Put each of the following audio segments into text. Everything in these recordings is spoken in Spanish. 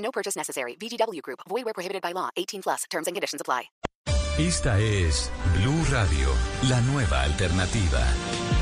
No purchase necessary. VGW Group. Void where prohibited by law. 18 plus. Terms and conditions apply. Esta es Blue Radio, la nueva alternativa.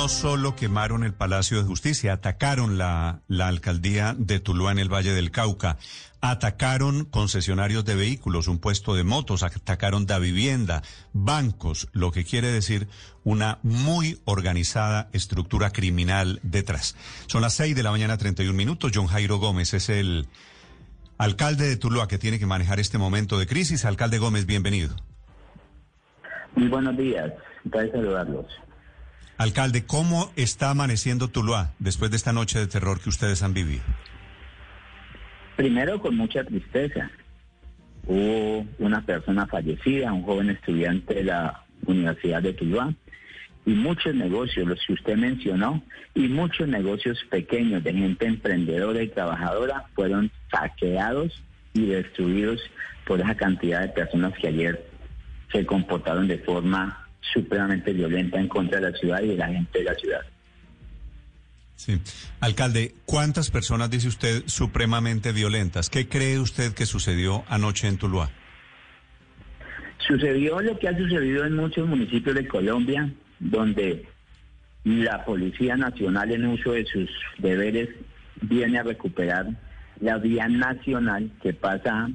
No solo quemaron el Palacio de Justicia, atacaron la, la alcaldía de Tuluá en el Valle del Cauca, atacaron concesionarios de vehículos, un puesto de motos, atacaron da vivienda, bancos, lo que quiere decir una muy organizada estructura criminal detrás. Son las seis de la mañana, 31 minutos. John Jairo Gómez es el alcalde de Tuluá que tiene que manejar este momento de crisis. Alcalde Gómez, bienvenido. Muy buenos días, de saludarlos. Alcalde, ¿cómo está amaneciendo Tuluá después de esta noche de terror que ustedes han vivido? Primero con mucha tristeza. Hubo una persona fallecida, un joven estudiante de la Universidad de Tuluá, y muchos negocios, los que usted mencionó, y muchos negocios pequeños de gente emprendedora y trabajadora fueron saqueados y destruidos por esa cantidad de personas que ayer se comportaron de forma supremamente violenta en contra de la ciudad y de la gente de la ciudad. Sí. Alcalde, ¿cuántas personas dice usted supremamente violentas? ¿Qué cree usted que sucedió anoche en Tuluá? Sucedió lo que ha sucedido en muchos municipios de Colombia, donde la Policía Nacional en uso de sus deberes viene a recuperar la vía nacional que pasa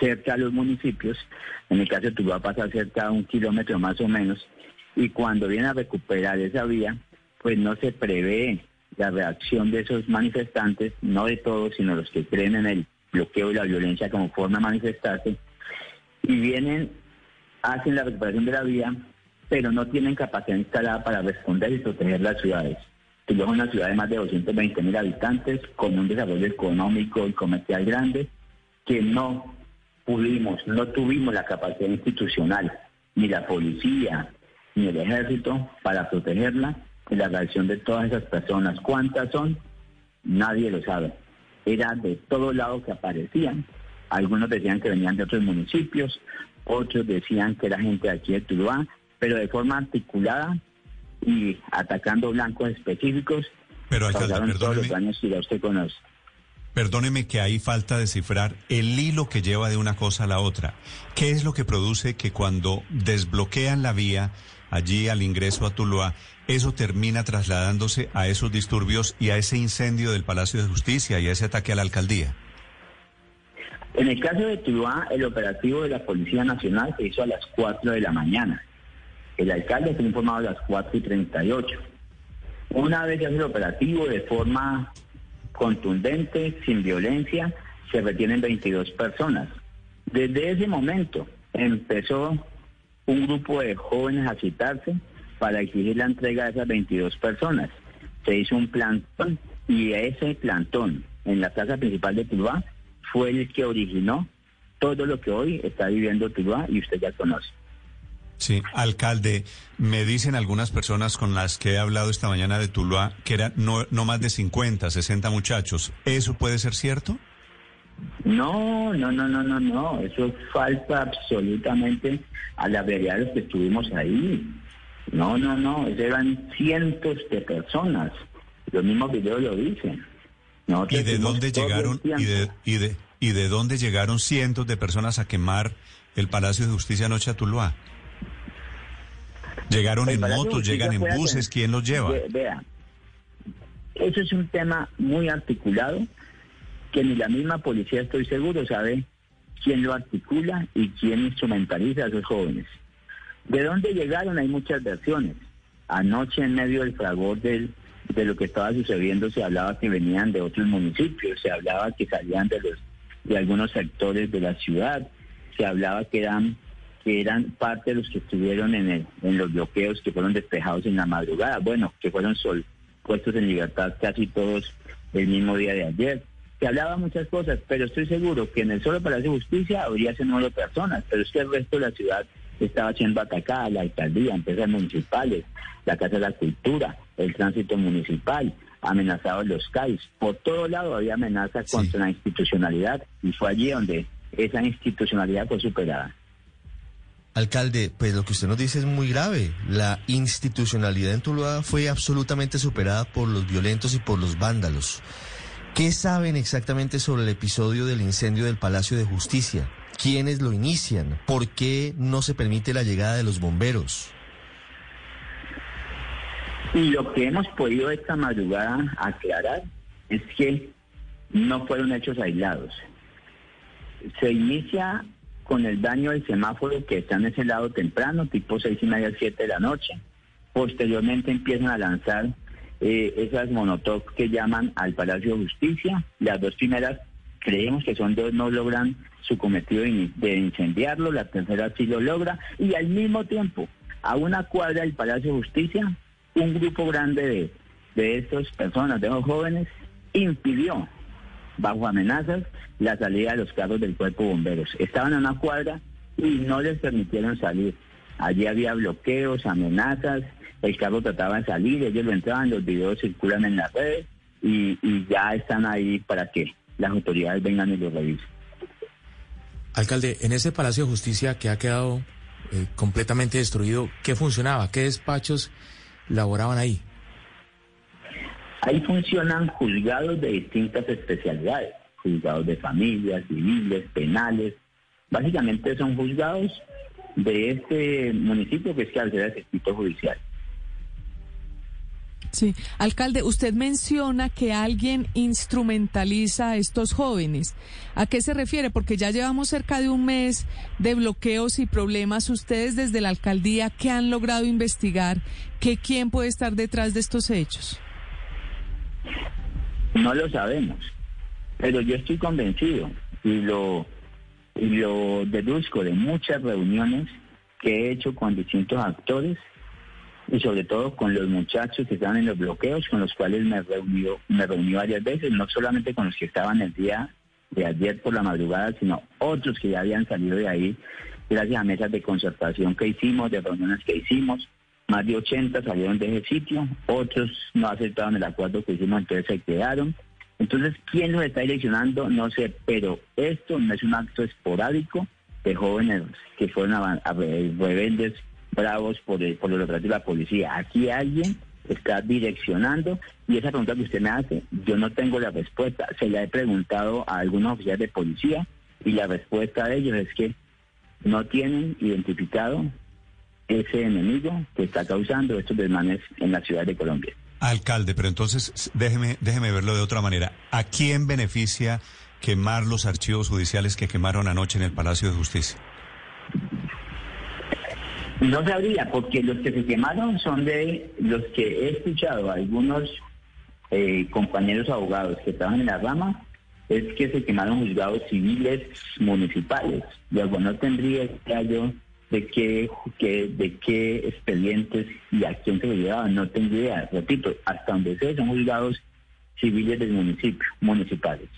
cerca a los municipios, en el caso de Tuluá pasa cerca a un kilómetro más o menos, y cuando viene a recuperar esa vía, pues no se prevé la reacción de esos manifestantes, no de todos, sino los que creen en el bloqueo y la violencia como forma de manifestarse, y vienen, hacen la recuperación de la vía, pero no tienen capacidad instalada para responder y proteger las ciudades. Tuluá es una ciudad de más de 220 mil habitantes, con un desarrollo económico y comercial grande, que no pudimos, no tuvimos la capacidad institucional, ni la policía, ni el ejército para protegerla de la reacción de todas esas personas. ¿Cuántas son? Nadie lo sabe. Era de todos lados que aparecían. Algunos decían que venían de otros municipios, otros decían que era gente de aquí de Tuluá, pero de forma articulada y atacando blancos específicos. Pero alcalde, todos los años que ya usted conoce. Perdóneme que ahí falta descifrar el hilo que lleva de una cosa a la otra. ¿Qué es lo que produce que cuando desbloquean la vía allí al ingreso a Tuluá, eso termina trasladándose a esos disturbios y a ese incendio del Palacio de Justicia y a ese ataque a la alcaldía? En el caso de Tuluá, el operativo de la Policía Nacional se hizo a las 4 de la mañana. El alcalde fue informado a las 4 y 38. Una vez ya el operativo de forma contundente, sin violencia, se retienen 22 personas. Desde ese momento empezó un grupo de jóvenes a citarse para exigir la entrega de esas 22 personas. Se hizo un plantón y ese plantón en la plaza principal de Tuluá fue el que originó todo lo que hoy está viviendo Tuluá y usted ya conoce. Sí, alcalde, me dicen algunas personas con las que he hablado esta mañana de Tuluá que eran no, no más de 50, 60 muchachos. ¿Eso puede ser cierto? No, no, no, no, no, no. Eso falta absolutamente a la realidad de los que estuvimos ahí. No, no, no. Eso eran cientos de personas. Los mismos videos lo dicen. ¿Y de dónde llegaron y de, y de y de dónde llegaron cientos de personas a quemar el Palacio de Justicia anoche a Tuluá? ¿Llegaron en motos, llegan en buses? ¿Quién los lleva? Vea, eso es un tema muy articulado que ni la misma policía, estoy seguro, sabe quién lo articula y quién instrumentaliza a esos jóvenes. ¿De dónde llegaron? Hay muchas versiones. Anoche en medio del fragor del, de lo que estaba sucediendo se hablaba que venían de otros municipios, se hablaba que salían de los de algunos sectores de la ciudad, se hablaba que eran que eran parte de los que estuvieron en, el, en los bloqueos que fueron despejados en la madrugada, bueno, que fueron sol, puestos en libertad casi todos el mismo día de ayer. Se hablaba muchas cosas, pero estoy seguro que en el solo Palacio de Justicia habría número de personas, pero es que el resto de la ciudad estaba siendo atacada, la alcaldía, empresas municipales, la Casa de la Cultura, el tránsito municipal, amenazados los CAIs. Por todo lado había amenazas contra la institucionalidad y fue allí donde esa institucionalidad fue superada. Alcalde, pues lo que usted nos dice es muy grave. La institucionalidad en Tuluá fue absolutamente superada por los violentos y por los vándalos. ¿Qué saben exactamente sobre el episodio del incendio del Palacio de Justicia? ¿Quiénes lo inician? ¿Por qué no se permite la llegada de los bomberos? Y lo que hemos podido esta madrugada aclarar es que no fueron hechos aislados. Se inicia con el daño del semáforo que está en ese lado temprano, tipo seis y media, siete de la noche. Posteriormente empiezan a lanzar eh, esas monotoc que llaman al Palacio de Justicia. Las dos primeras creemos que son dos, no logran su cometido de incendiarlo, la tercera sí lo logra, y al mismo tiempo, a una cuadra del Palacio de Justicia, un grupo grande de, de estas personas, de los jóvenes, impidió, bajo amenazas, la salida de los carros del cuerpo de bomberos. Estaban en una cuadra y no les permitieron salir. Allí había bloqueos, amenazas, el carro trataba de salir, ellos lo entraban, los videos circulan en las redes y, y ya están ahí para que las autoridades vengan y lo revisen. Alcalde, en ese Palacio de Justicia que ha quedado eh, completamente destruido, ¿qué funcionaba? ¿Qué despachos laboraban ahí? Ahí funcionan juzgados de distintas especialidades, juzgados de familias, civiles, penales. Básicamente son juzgados de este municipio que es que el circuito judicial. Sí, alcalde, usted menciona que alguien instrumentaliza a estos jóvenes. ¿A qué se refiere? Porque ya llevamos cerca de un mes de bloqueos y problemas. Ustedes desde la alcaldía, ¿qué han logrado investigar? ¿Qué quién puede estar detrás de estos hechos? No lo sabemos, pero yo estoy convencido y lo, y lo deduzco de muchas reuniones que he hecho con distintos actores y sobre todo con los muchachos que estaban en los bloqueos, con los cuales me reuní, me reuní varias veces, no solamente con los que estaban el día de ayer por la madrugada, sino otros que ya habían salido de ahí gracias a mesas de concertación que hicimos, de reuniones que hicimos. Más de 80 salieron de ese sitio, otros no aceptaron el acuerdo que hicimos, entonces se quedaron. Entonces, ¿quién los está eleccionando? No sé, pero esto no es un acto esporádico de jóvenes que fueron a, rebeldes bravos por, el, por de la policía. Aquí alguien está direccionando y esa pregunta que usted me hace, yo no tengo la respuesta. Se la he preguntado a algunos oficiales de policía y la respuesta de ellos es que no tienen identificado ese enemigo que está causando estos desmanes en la ciudad de Colombia. Alcalde, pero entonces déjeme, déjeme verlo de otra manera. ¿A quién beneficia quemar los archivos judiciales que quemaron anoche en el Palacio de Justicia? No sabría, porque los que se quemaron son de los que he escuchado, algunos eh, compañeros abogados que estaban en la rama, es que se quemaron juzgados civiles municipales. Luego no tendría idea yo de qué, de qué expedientes y a quién se lo llevaban, no tendría idea. Repito, hasta donde sé son juzgados civiles del municipio, municipales.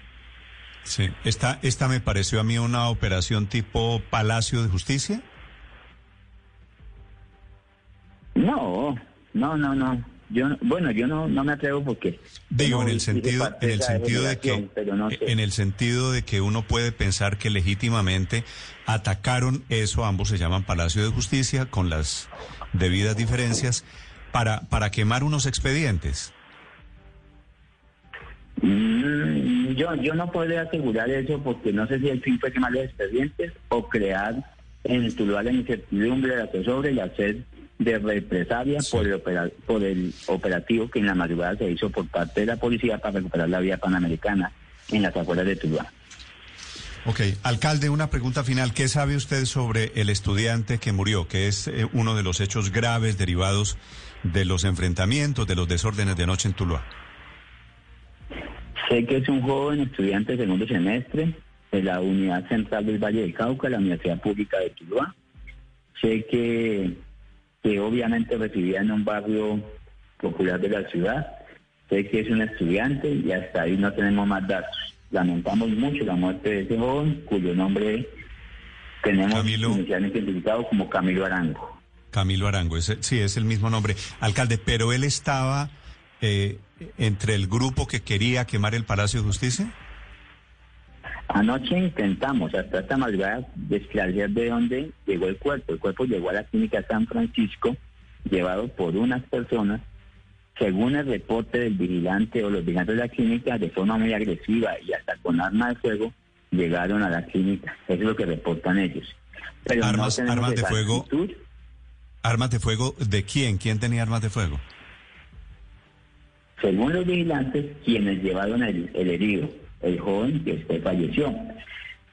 Sí, esta, esta me pareció a mí una operación tipo Palacio de Justicia. No, no, no, no. Yo, bueno, yo no, no me atrevo porque digo no en el sentido, en el sentido de que, no sé. en el sentido de que uno puede pensar que legítimamente atacaron eso, ambos se llaman Palacio de Justicia con las debidas diferencias para para quemar unos expedientes. Mm, yo yo no podría asegurar eso porque no sé si el fin fue quemar los expedientes o crear en Tuluá la incertidumbre, la zozobra y hacer de represalia por, el por el operativo que en la madrugada se hizo por parte de la policía para recuperar la vía panamericana en las afueras de Tuluá. Ok, alcalde, una pregunta final. ¿Qué sabe usted sobre el estudiante que murió, que es eh, uno de los hechos graves derivados de los enfrentamientos, de los desórdenes de noche en Tuluá? Sé que es un joven estudiante de segundo semestre de la Unidad Central del Valle del Cauca, la Universidad Pública de Tuluá. Sé que que obviamente residía en un barrio popular de la ciudad sé que es un estudiante y hasta ahí no tenemos más datos. Lamentamos mucho la muerte de ese joven cuyo nombre tenemos Camilo. inicialmente identificado como Camilo Arango. Camilo Arango, ese- sí, es el mismo nombre. Alcalde, pero él estaba eh, entre el grupo que quería quemar el Palacio de Justicia. Anoche intentamos hasta esta madrugada esclarecer de dónde llegó el cuerpo. El cuerpo llegó a la clínica San Francisco, llevado por unas personas. Según el reporte del vigilante o los vigilantes de la clínica, de forma muy agresiva y hasta con arma de fuego, llegaron a la clínica. Eso es lo que reportan ellos. Pero Armas- de fuego. ¿Armas de fuego de quién? ¿Quién tenía armas de fuego? Según los vigilantes, quienes llevaron el, el herido, el joven que este falleció.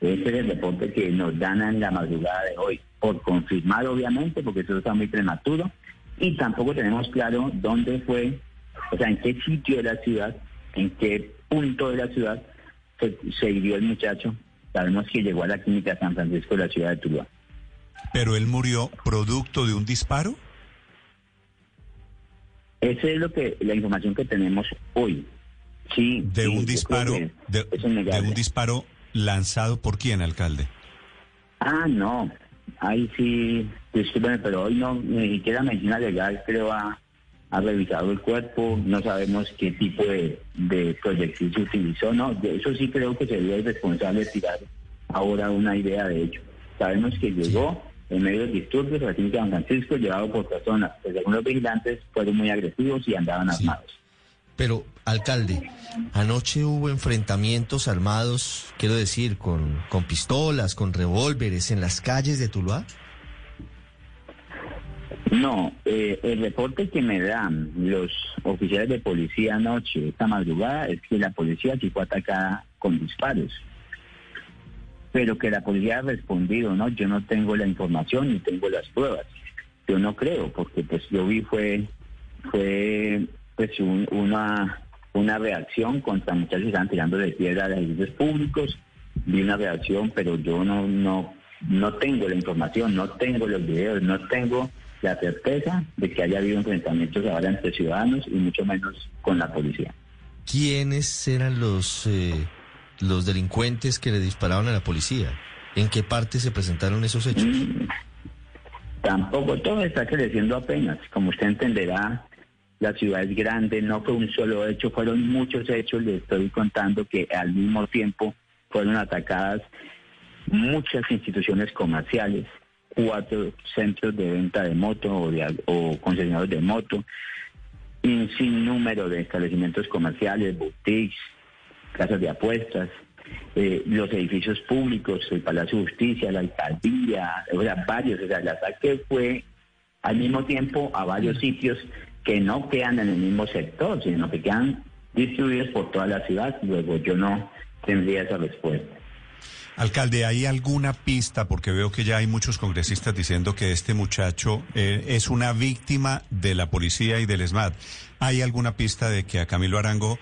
Ese es el reporte que nos dan en la madrugada de hoy, por confirmar obviamente, porque eso está muy prematuro, y tampoco tenemos claro dónde fue, o sea, en qué sitio de la ciudad, en qué punto de la ciudad se, se hirió el muchacho. Sabemos que llegó a la clínica San Francisco de la ciudad de Tuluá. ¿Pero él murió producto de un disparo? Esa es lo que la información que tenemos hoy. Sí, De sí, un disparo, de, un disparo lanzado por quién, alcalde? Ah, no. Ahí sí, discúlpeme, pero hoy no, ni siquiera medicina legal creo ha, ha revisado el cuerpo, no sabemos qué tipo de, de proyectil se utilizó, no, de eso sí creo que sería irresponsable tirar ahora una idea de hecho. Sabemos que llegó en medio de disturbios a San Francisco llevado por personas que según los vigilantes fueron muy agresivos y andaban Sí. armados. Pero, alcalde, anoche hubo enfrentamientos armados, quiero decir, con, con pistolas, con revólveres en las calles de Tuluá. No, eh, el reporte que me dan los oficiales de policía anoche, esta madrugada, es que la policía sí fue atacada con disparos. Pero que la policía ha respondido, ¿no? Yo no tengo la información ni tengo las pruebas. Yo no creo, porque pues yo vi fue, fue pues un- una, una reacción contra muchachos que estaban tirando de piedra a los edificios públicos. Vi una reacción, pero yo no, no, no tengo la información, no tengo los videos, no tengo la certeza de que haya habido enfrentamientos ahora entre ciudadanos y mucho menos con la policía. ¿Quiénes eran los, eh, los delincuentes que le dispararon a la policía? ¿En qué parte se presentaron esos hechos? Mm, Tampoco todo está creciendo apenas. Como usted entenderá, la ciudad es grande, no fue un solo hecho, fueron muchos hechos. Le estoy contando que al mismo tiempo fueron atacadas muchas instituciones comerciales, cuatro centros de venta de moto o, de, o concesionarios de moto, un sinnúmero de establecimientos comerciales, boutiques, casas de apuestas, eh, los edificios públicos, el Palacio de Justicia, la alcaldía, o sea, varios. O sea, el ataque fue al mismo tiempo a varios sitios que no quedan en el mismo sector, sino que quedan distribuidos por toda la ciudad. Luego yo no tendría esa respuesta. Alcalde, ¿hay alguna pista? Porque veo que ya hay muchos congresistas diciendo que este muchacho eh, es una víctima de la policía y del ESMAD. ¿Hay alguna pista de que a Camilo Arango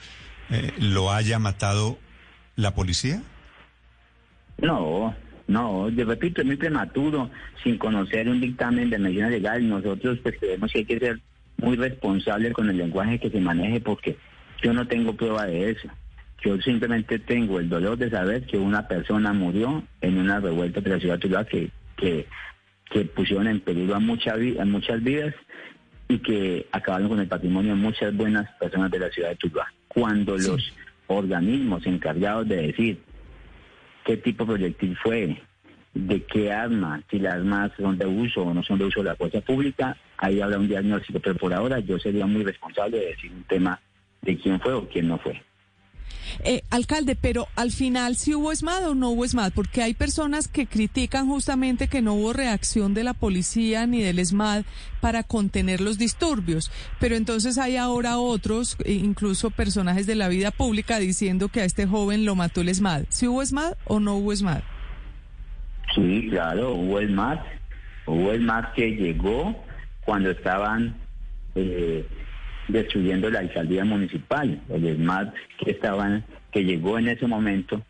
eh, lo haya matado la policía? No, no, yo repito, es muy prematuro, sin conocer un dictamen de medicina legal. Nosotros pues creemos que hay que ser muy responsable con el lenguaje que se maneje porque yo no tengo prueba de eso. Yo simplemente tengo el dolor de saber que una persona murió en una revuelta de la ciudad de Tuluá que, que, que pusieron en peligro a, mucha a muchas vidas y que acabaron con el patrimonio de muchas buenas personas de la ciudad de Tuluá. Cuando los organismos encargados de decir qué tipo de proyectil fue, de qué arma, si las armas son de uso o no son de uso de la fuerza pública, ahí habrá un diagnóstico, pero por ahora yo sería muy responsable de decir un tema de quién fue o quién no fue. Eh, alcalde, pero al final si hubo ESMAD o no hubo ESMAD, porque hay personas que critican justamente que no hubo reacción de la policía ni del ESMAD para contener los disturbios, pero entonces hay ahora otros, e incluso personajes de la vida pública, diciendo que a este joven lo mató el ESMAD. ¿Si hubo ESMAD o no hubo ESMAD? Sí, claro, hubo el MAT, hubo el MAT que llegó cuando estaban eh, destruyendo la alcaldía municipal. El SMAT que estaban, que llegó en ese momento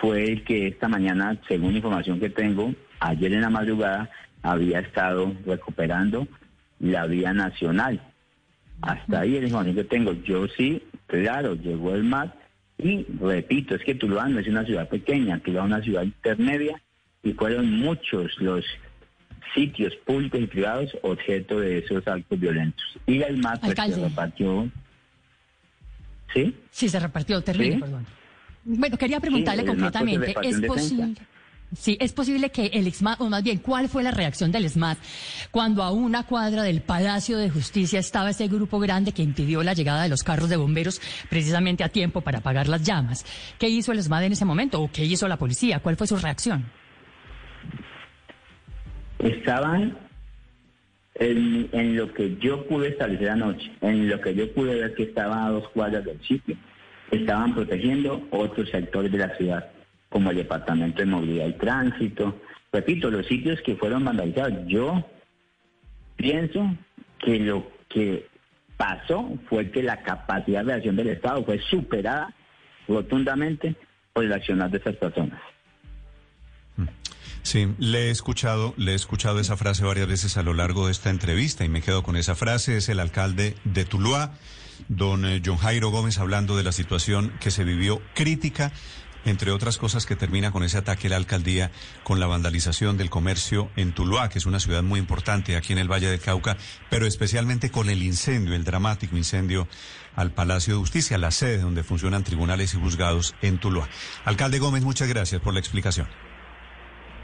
fue el que esta mañana, según información que tengo, ayer en la madrugada había estado recuperando la vía nacional Hasta ahí el información que tengo. Yo sí, claro, llegó el mar y repito, es que Tuluá no es una ciudad pequeña, Tuluá es una ciudad intermedia y fueron muchos los sitios públicos y privados objeto de esos actos violentos. Y el mar pues, se repartió. ¿Sí? Sí, se repartió, terrible, ¿Sí? perdón. Bueno, quería preguntarle Sí, concretamente, ¿es posible? Sí, es posible que el EXMAT, o más bien, ¿cuál fue la reacción del ESMAD cuando a una cuadra del Palacio de Justicia estaba ese grupo grande que impidió la llegada de los carros de bomberos precisamente a tiempo para apagar las llamas? ¿Qué hizo el ESMAD en ese momento o qué hizo la policía? ¿Cuál fue su reacción? Estaban en, lo que yo pude establecer anoche, en lo que yo pude ver que estaban a dos cuadras del sitio. Estaban protegiendo otros sectores de la ciudad, como el Departamento de Movilidad y Tránsito. Repito, los sitios que fueron vandalizados. Yo pienso que lo que pasó fue que la capacidad de acción del Estado fue superada rotundamente por el accionar de esas personas. Sí, le he escuchado, le he escuchado esa frase varias veces a lo largo de esta entrevista y me quedo con esa frase. Es el alcalde de Tuluá, don eh, John Jairo Gómez, hablando de la situación que se vivió crítica, entre otras cosas que termina con ese ataque a la alcaldía, con la vandalización del comercio en Tuluá, que es una ciudad muy importante aquí en el Valle del Cauca, pero especialmente con el incendio, el dramático incendio al Palacio de Justicia, la sede donde funcionan tribunales y juzgados en Tuluá. Alcalde Gómez, muchas gracias por la explicación.